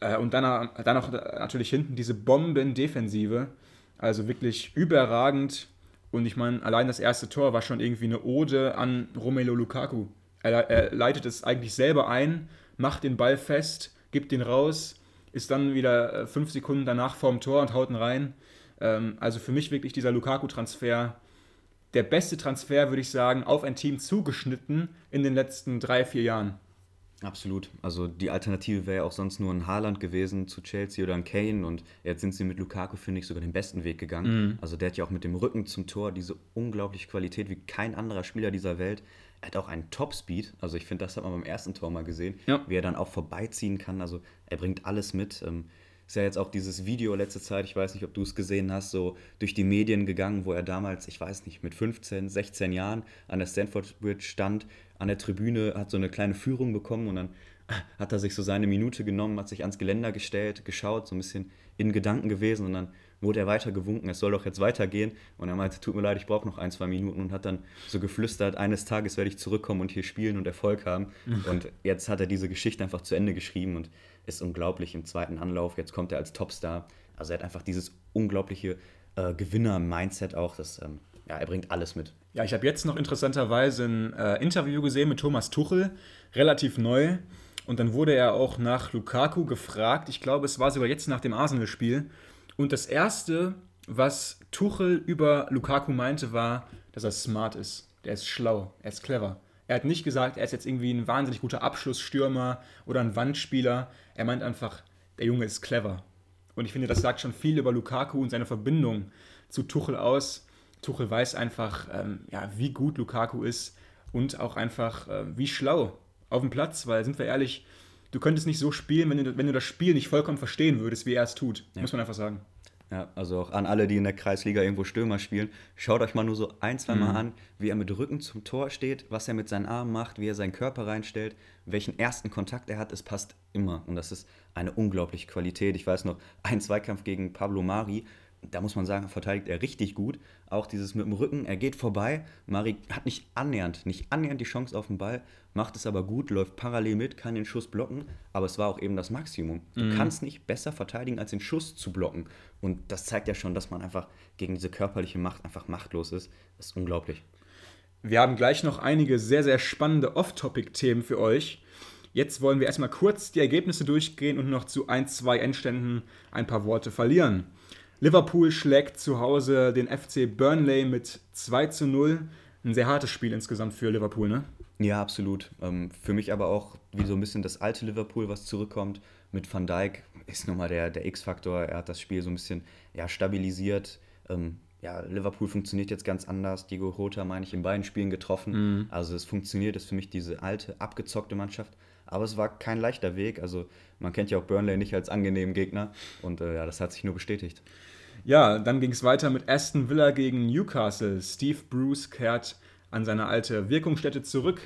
Speaker 1: Äh, und dann, dann auch natürlich hinten diese Bomben-Defensive. Also wirklich überragend. Und ich meine, allein das erste Tor war schon irgendwie eine Ode an Romelu Lukaku. Er, er leitet es eigentlich selber ein, macht den Ball fest, gibt den raus, ist dann wieder äh, fünf Sekunden danach vorm Tor und haut ihn rein. Ähm, also für mich wirklich dieser Lukaku-Transfer der beste Transfer, würde ich sagen, auf ein Team zugeschnitten in den letzten drei, vier Jahren.
Speaker 2: Absolut. Also die Alternative wäre ja auch sonst nur ein Haaland gewesen zu Chelsea oder ein Kane und jetzt sind sie mit Lukaku, finde ich, sogar den besten Weg gegangen. Mhm. Also der hat ja auch mit dem Rücken zum Tor diese unglaubliche Qualität wie kein anderer Spieler dieser Welt. Er hat auch einen Top-Speed. Also ich finde, das hat man beim ersten Tor mal gesehen, ja. wie er dann auch vorbeiziehen kann. Also er bringt alles mit. Ähm, ist ja jetzt auch dieses Video letzte Zeit, ich weiß nicht, ob du es gesehen hast, so durch die Medien gegangen, wo er damals, ich weiß nicht, mit 15, 16 Jahren an der Stanford Bridge stand, an der Tribüne, hat so eine kleine Führung bekommen und dann hat er sich so seine Minute genommen, hat sich ans Geländer gestellt, geschaut, so ein bisschen in Gedanken gewesen und dann wurde er weiter gewunken, es soll doch jetzt weitergehen. Und er meinte, tut mir leid, ich brauche noch ein, zwei Minuten und hat dann so geflüstert, eines Tages werde ich zurückkommen und hier spielen und Erfolg haben. [LAUGHS] Und jetzt hat er diese Geschichte einfach zu Ende geschrieben und ist unglaublich im zweiten Anlauf. Jetzt kommt er als Topstar. Also er hat einfach dieses unglaubliche äh, Gewinner-Mindset auch. Das, ähm, ja, er bringt alles mit.
Speaker 1: Ja, ich habe jetzt noch interessanterweise ein äh, Interview gesehen mit Thomas Tuchel, relativ neu. Und dann wurde er auch nach Lukaku gefragt. Ich glaube, es war sogar jetzt nach dem Arsenal-Spiel. Und das Erste, was Tuchel über Lukaku meinte, war, dass er smart ist. Der ist schlau, er ist clever. Er hat nicht gesagt, er ist jetzt irgendwie ein wahnsinnig guter Abschlussstürmer oder ein Wandspieler. Er meint einfach, der Junge ist clever. Und ich finde, das sagt schon viel über Lukaku und seine Verbindung zu Tuchel aus. Tuchel weiß einfach, ähm, ja, wie gut Lukaku ist und auch einfach, äh, wie schlau auf dem Platz, weil, sind wir ehrlich, du könntest nicht so spielen, wenn du, wenn du das Spiel nicht vollkommen verstehen würdest, wie er es tut. Ja. Muss man einfach sagen.
Speaker 2: Ja, also auch an alle, die in der Kreisliga irgendwo Stürmer spielen, schaut euch mal nur so ein, zwei Mal mhm. an, wie er mit Rücken zum Tor steht, was er mit seinen Armen macht, wie er seinen Körper reinstellt, welchen ersten Kontakt er hat. Es passt immer und das ist eine unglaubliche Qualität. Ich weiß noch, ein Zweikampf gegen Pablo Mari, da muss man sagen, verteidigt er richtig gut. Auch dieses mit dem Rücken, er geht vorbei. Mari hat nicht annähernd, nicht annähernd die Chance auf den Ball, macht es aber gut, läuft parallel mit, kann den Schuss blocken, aber es war auch eben das Maximum. Du mhm. kannst nicht besser verteidigen, als den Schuss zu blocken. Und das zeigt ja schon, dass man einfach gegen diese körperliche Macht einfach machtlos ist. Das ist unglaublich.
Speaker 1: Wir haben gleich noch einige sehr, sehr spannende Off-Topic-Themen für euch. Jetzt wollen wir erstmal kurz die Ergebnisse durchgehen und noch zu ein, zwei Endständen ein paar Worte verlieren. Liverpool schlägt zu Hause den FC Burnley mit 2 zu 0. Ein sehr hartes Spiel insgesamt für Liverpool, ne?
Speaker 2: Ja, absolut. Ähm, für mich aber auch wie so ein bisschen das alte Liverpool, was zurückkommt. Mit Van Dijk ist nochmal der, der X-Faktor. Er hat das Spiel so ein bisschen ja, stabilisiert. Ähm, ja, Liverpool funktioniert jetzt ganz anders. Diego Rota, meine ich, in beiden Spielen getroffen. Mhm. Also es funktioniert, ist für mich diese alte, abgezockte Mannschaft. Aber es war kein leichter Weg. Also man kennt ja auch Burnley nicht als angenehmen Gegner. Und äh, ja, das hat sich nur bestätigt.
Speaker 1: Ja, dann ging es weiter mit Aston Villa gegen Newcastle. Steve Bruce kehrt an seine alte Wirkungsstätte zurück.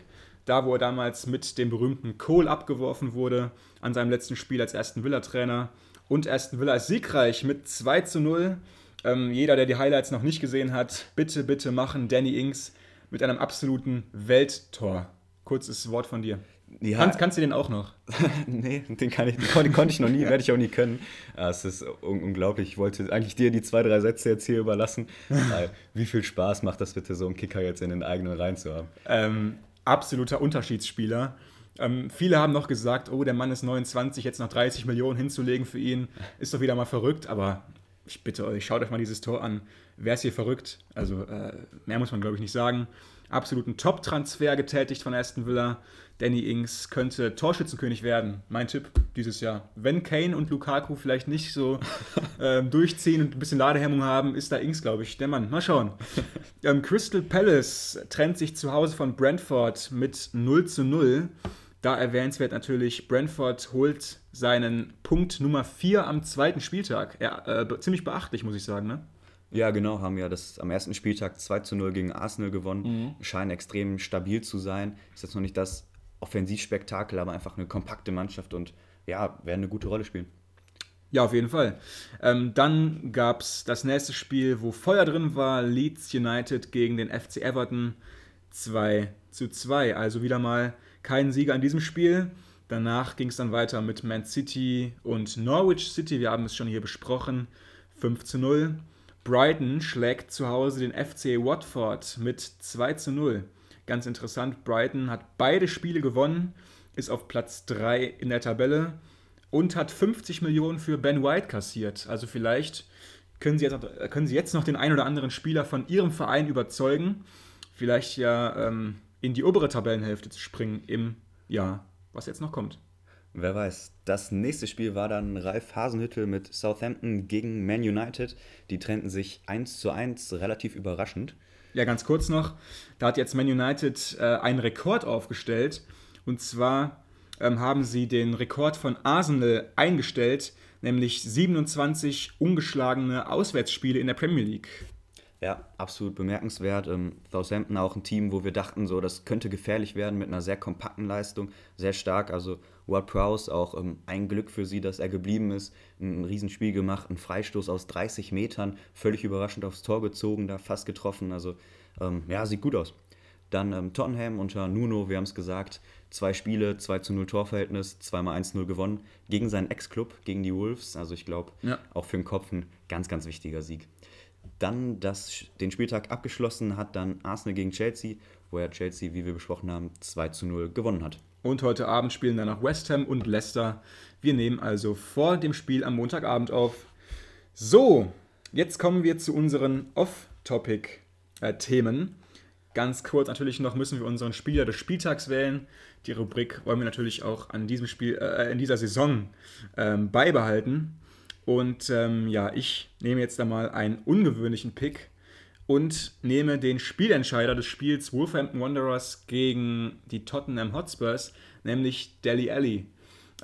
Speaker 1: Da, wo er damals mit dem berühmten Cole abgeworfen wurde, an seinem letzten Spiel als Aston Villa-Trainer. Und Aston Villa ist siegreich mit 2 zu 0. Ähm, jeder, der die Highlights noch nicht gesehen hat, bitte, bitte machen Danny Ings mit einem absoluten Welttor. Kurzes Wort von dir. Ja. Kannst, kannst du den auch noch? [LAUGHS]
Speaker 2: nee, den, kann ich, den konnte ich noch nie, [LAUGHS] werde ich auch nie können. Es ist un unglaublich. Ich wollte eigentlich dir die zwei, drei Sätze jetzt hier überlassen. [LAUGHS] Wie viel Spaß macht das bitte, so einen Kicker jetzt in den eigenen Reihen zu haben?
Speaker 1: Ähm, absoluter Unterschiedsspieler. Ähm, viele haben noch gesagt, oh, der Mann ist 29, jetzt noch 30 Millionen hinzulegen für ihn, ist doch wieder mal verrückt. Aber ich bitte euch, schaut euch mal dieses Tor an. Wer ist hier verrückt? Also äh, mehr muss man, glaube ich, nicht sagen. Absoluten Top-Transfer getätigt von Aston Villa. Danny Ings könnte Torschützenkönig werden. Mein Tipp dieses Jahr. Wenn Kane und Lukaku vielleicht nicht so [LAUGHS] ähm, durchziehen und ein bisschen Ladehemmung haben, ist da Ings, glaube ich, der Mann. Mal schauen. [LAUGHS] Ähm, Crystal Palace trennt sich zu Hause von Brentford mit 0 zu 0. Da erwähnenswert natürlich, Brentford holt seinen Punkt Nummer 4 am zweiten Spieltag. Ja, äh, ziemlich beachtlich, muss ich sagen, ne?
Speaker 2: Ja, genau, haben ja das am ersten Spieltag 2 zu 0 gegen Arsenal gewonnen. Mhm. Scheinen extrem stabil zu sein. Ist jetzt noch nicht das Offensivspektakel, aber einfach eine kompakte Mannschaft und ja, werden eine gute Rolle spielen.
Speaker 1: Ja, auf jeden Fall. Ähm, dann gab es das nächste Spiel, wo Feuer drin war: Leeds United gegen den FC Everton 2 zu 2. Also wieder mal kein Sieger an diesem Spiel. Danach ging es dann weiter mit Man City und Norwich City. Wir haben es schon hier besprochen. 5 zu 0. Brighton schlägt zu Hause den FC Watford mit 2 zu 0. Ganz interessant, Brighton hat beide Spiele gewonnen, ist auf Platz 3 in der Tabelle und hat 50 Millionen für Ben White kassiert. Also vielleicht können sie jetzt, können sie jetzt noch den einen oder anderen Spieler von ihrem Verein überzeugen, vielleicht ja ähm, in die obere Tabellenhälfte zu springen im Jahr, was jetzt noch kommt.
Speaker 2: Wer weiß. Das nächste Spiel war dann Ralf Hasenhüttel mit Southampton gegen Man United. Die trennten sich 1 zu 1, relativ überraschend.
Speaker 1: Ja, ganz kurz noch. Da hat jetzt Man United äh, einen Rekord aufgestellt. Und zwar ähm, haben sie den Rekord von Arsenal eingestellt, nämlich 27 ungeschlagene Auswärtsspiele in der Premier League.
Speaker 2: Ja, absolut bemerkenswert. Ähm, Southampton auch ein Team, wo wir dachten, so das könnte gefährlich werden mit einer sehr kompakten Leistung, sehr stark. Also Ward Prowse auch ähm, ein Glück für sie, dass er geblieben ist. Ein, ein Riesenspiel gemacht, ein Freistoß aus 30 Metern, völlig überraschend aufs Tor gezogen, da fast getroffen. Also ähm, ja, sieht gut aus. Dann ähm, Tottenham unter Nuno, wir haben es gesagt, zwei Spiele, 2 zu 0 Torverhältnis, zweimal 1-0 gewonnen gegen seinen Ex-Club, gegen die Wolves. Also ich glaube, ja. auch für den Kopf ein ganz, ganz wichtiger Sieg dann das, den Spieltag abgeschlossen hat dann Arsenal gegen Chelsea, wo ja Chelsea, wie wir besprochen haben, 2 zu 0 gewonnen hat.
Speaker 1: Und heute Abend spielen dann noch West Ham und Leicester. Wir nehmen also vor dem Spiel am Montagabend auf. So, jetzt kommen wir zu unseren Off-Topic-Themen. Ganz kurz natürlich noch müssen wir unseren Spieler des Spieltags wählen. Die Rubrik wollen wir natürlich auch an diesem Spiel, äh, in dieser Saison ähm, beibehalten. Und ähm, ja, ich nehme jetzt da mal einen ungewöhnlichen Pick und nehme den Spielentscheider des Spiels Wolverhampton Wanderers gegen die Tottenham Hotspurs, nämlich Deli Alli.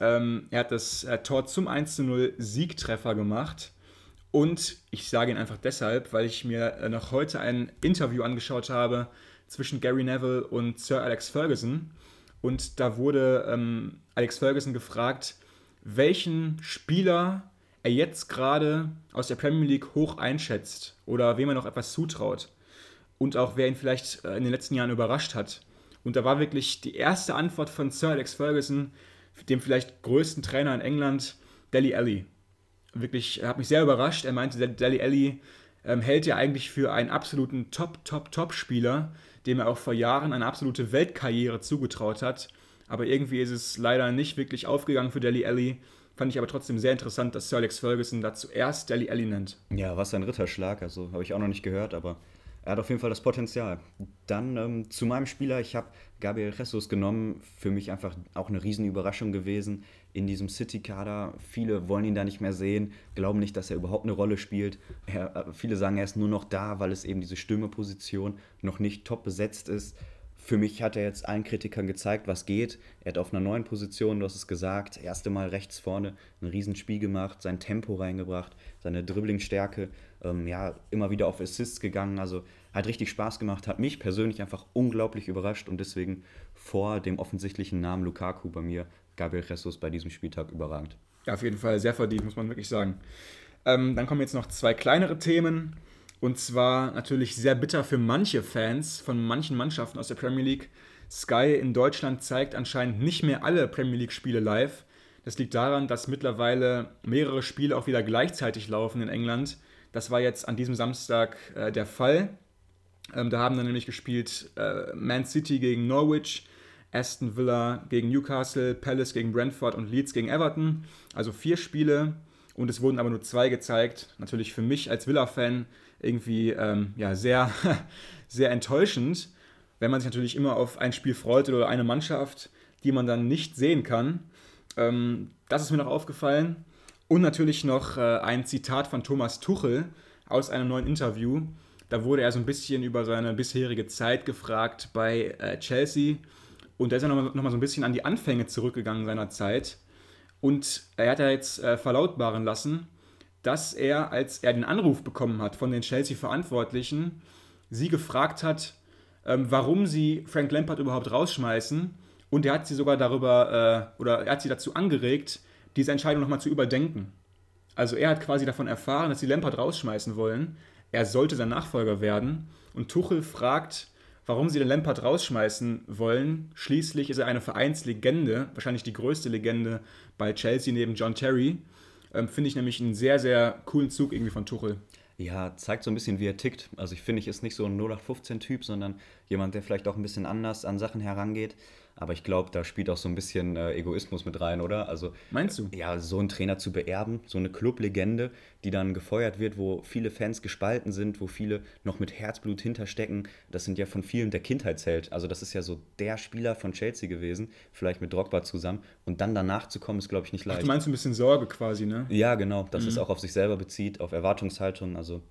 Speaker 1: Ähm, er hat das Tor zum 1-0 Siegtreffer gemacht. Und ich sage ihn einfach deshalb, weil ich mir äh, noch heute ein Interview angeschaut habe zwischen Gary Neville und Sir Alex Ferguson. Und da wurde ähm, Alex Ferguson gefragt, welchen Spieler er jetzt gerade aus der Premier League hoch einschätzt oder wem er noch etwas zutraut und auch wer ihn vielleicht äh, in den letzten Jahren überrascht hat. Und da war wirklich die erste Antwort von Sir Alex Ferguson, dem vielleicht größten Trainer in England, Deli Alli. Wirklich, er hat mich sehr überrascht. Er meinte, Deli Alli ähm, hält ja eigentlich für einen absoluten Top, Top, Top-Spieler, dem er auch vor Jahren eine absolute Weltkarriere zugetraut hat. Aber irgendwie ist es leider nicht wirklich aufgegangen für Deli Alli. Fand ich aber trotzdem sehr interessant, dass Sir Alex Ferguson da zuerst Deli Alli nennt.
Speaker 2: Ja, was ein Ritterschlag, also habe ich auch noch nicht gehört, aber er hat auf jeden Fall das Potenzial. Dann ähm, zu meinem Spieler, ich habe Gabriel Jesus genommen, für mich einfach auch eine Riesenüberraschung gewesen in diesem City-Kader. Viele wollen ihn da nicht mehr sehen, glauben nicht, dass er überhaupt eine Rolle spielt. Er, äh, viele sagen, er ist nur noch da, weil es eben diese Stürmerposition noch nicht top besetzt ist für mich hat er jetzt allen Kritikern gezeigt, was geht. Er hat auf einer neuen Position, du hast es gesagt, erste Mal rechts vorne ein Riesenspiel gemacht, sein Tempo reingebracht, seine Dribblingstärke, ähm, ja, immer wieder auf Assists gegangen. Also hat richtig Spaß gemacht, hat mich persönlich einfach unglaublich überrascht und deswegen vor dem offensichtlichen Namen Lukaku bei mir Gabriel Jesus bei diesem Spieltag überragend.
Speaker 1: Ja, auf jeden Fall sehr verdient, muss man wirklich sagen. Ähm, dann kommen jetzt noch zwei kleinere Themen. Und zwar natürlich sehr bitter für manche Fans von manchen Mannschaften aus der Premier League. Sky in Deutschland zeigt anscheinend nicht mehr alle Premier League-Spiele live. Das liegt daran, dass mittlerweile mehrere Spiele auch wieder gleichzeitig laufen in England. Das war jetzt an diesem Samstag äh, der Fall. Ähm, da haben dann nämlich gespielt äh, Man City gegen Norwich, Aston Villa gegen Newcastle, Palace gegen Brentford und Leeds gegen Everton. Also vier Spiele und es wurden aber nur zwei gezeigt. Natürlich für mich als Villa-Fan irgendwie ähm, ja, sehr, [LAUGHS] sehr enttäuschend, wenn man sich natürlich immer auf ein Spiel freut oder eine Mannschaft, die man dann nicht sehen kann. Ähm, das ist mir noch aufgefallen. Und natürlich noch äh, ein Zitat von Thomas Tuchel aus einem neuen Interview. Da wurde er so ein bisschen über seine bisherige Zeit gefragt bei äh, Chelsea. Und der ist ja nochmal noch mal so ein bisschen an die Anfänge zurückgegangen seiner Zeit. Und er hat ja jetzt äh, verlautbaren lassen, dass er, als er den Anruf bekommen hat von den Chelsea-Verantwortlichen, sie gefragt hat, ähm, warum sie Frank Lampard überhaupt rausschmeißen. Und er hat sie sogar darüber, äh, oder er hat sie dazu angeregt, diese Entscheidung nochmal zu überdenken. Also er hat quasi davon erfahren, dass sie Lampard rausschmeißen wollen. Er sollte sein Nachfolger werden. Und Tuchel fragt, warum sie den Lampard rausschmeißen wollen. Schließlich ist er eine Vereinslegende, wahrscheinlich die größte Legende bei Chelsea neben John Terry. Ähm, Finde ich nämlich einen sehr, sehr coolen Zug irgendwie von Tuchel.
Speaker 2: Ja, zeigt so ein bisschen, wie er tickt. Also ich finde, ich ist nicht so ein 0815-Typ, sondern jemand, der vielleicht auch ein bisschen anders an Sachen herangeht. Aber ich glaube, da spielt auch so ein bisschen äh, Egoismus mit rein, oder? Also,
Speaker 1: Meinst du?
Speaker 2: Ja, so einen Trainer zu beerben, so eine Clublegende, die dann gefeuert wird, wo viele Fans gespalten sind, wo viele noch mit Herzblut hinterstecken. Das sind ja von vielen der Kindheitsheld. Also das ist ja so der Spieler von Chelsea gewesen, vielleicht mit Drogba zusammen. Und dann danach zu kommen, ist, glaube ich, nicht leicht.
Speaker 1: Ach, du meinst ein bisschen Sorge quasi, ne?
Speaker 2: Ja, genau. Dass mhm. es auch auf sich selber bezieht, auf Erwartungshaltung. Also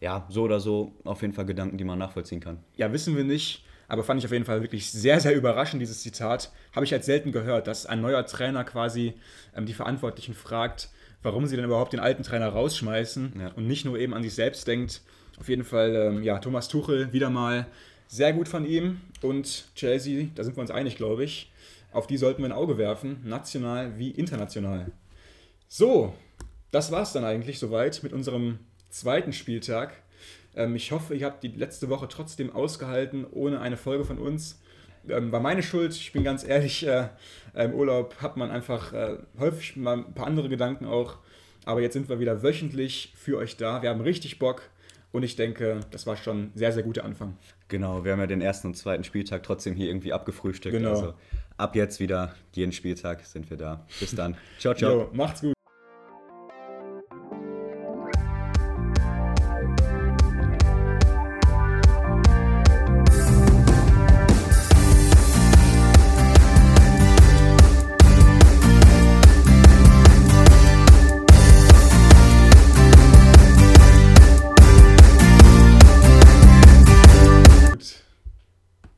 Speaker 2: ja, so oder so auf jeden Fall Gedanken, die man nachvollziehen kann.
Speaker 1: Ja, wissen wir nicht. Aber fand ich auf jeden Fall wirklich sehr, sehr überraschend, dieses Zitat. Habe ich halt selten gehört, dass ein neuer Trainer quasi ähm, die Verantwortlichen fragt, warum sie denn überhaupt den alten Trainer rausschmeißen ja. und nicht nur eben an sich selbst denkt. Auf jeden Fall, ähm, ja, Thomas Tuchel wieder mal sehr gut von ihm und Chelsea, da sind wir uns einig, glaube ich. Auf die sollten wir ein Auge werfen, national wie international. So, das war es dann eigentlich soweit mit unserem zweiten Spieltag. Ähm, ich hoffe, ihr habt die letzte Woche trotzdem ausgehalten, ohne eine Folge von uns. Ähm, war meine Schuld, ich bin ganz ehrlich, äh, im Urlaub hat man einfach äh, häufig mal ein paar andere Gedanken auch. Aber jetzt sind wir wieder wöchentlich für euch da. Wir haben richtig Bock. Und ich denke, das war schon ein sehr, sehr guter Anfang.
Speaker 2: Genau, wir haben ja den ersten und zweiten Spieltag trotzdem hier irgendwie abgefrühstückt. Genau. Also ab jetzt wieder jeden Spieltag sind wir da. Bis dann.
Speaker 1: Ciao, ciao. Jo, macht's gut.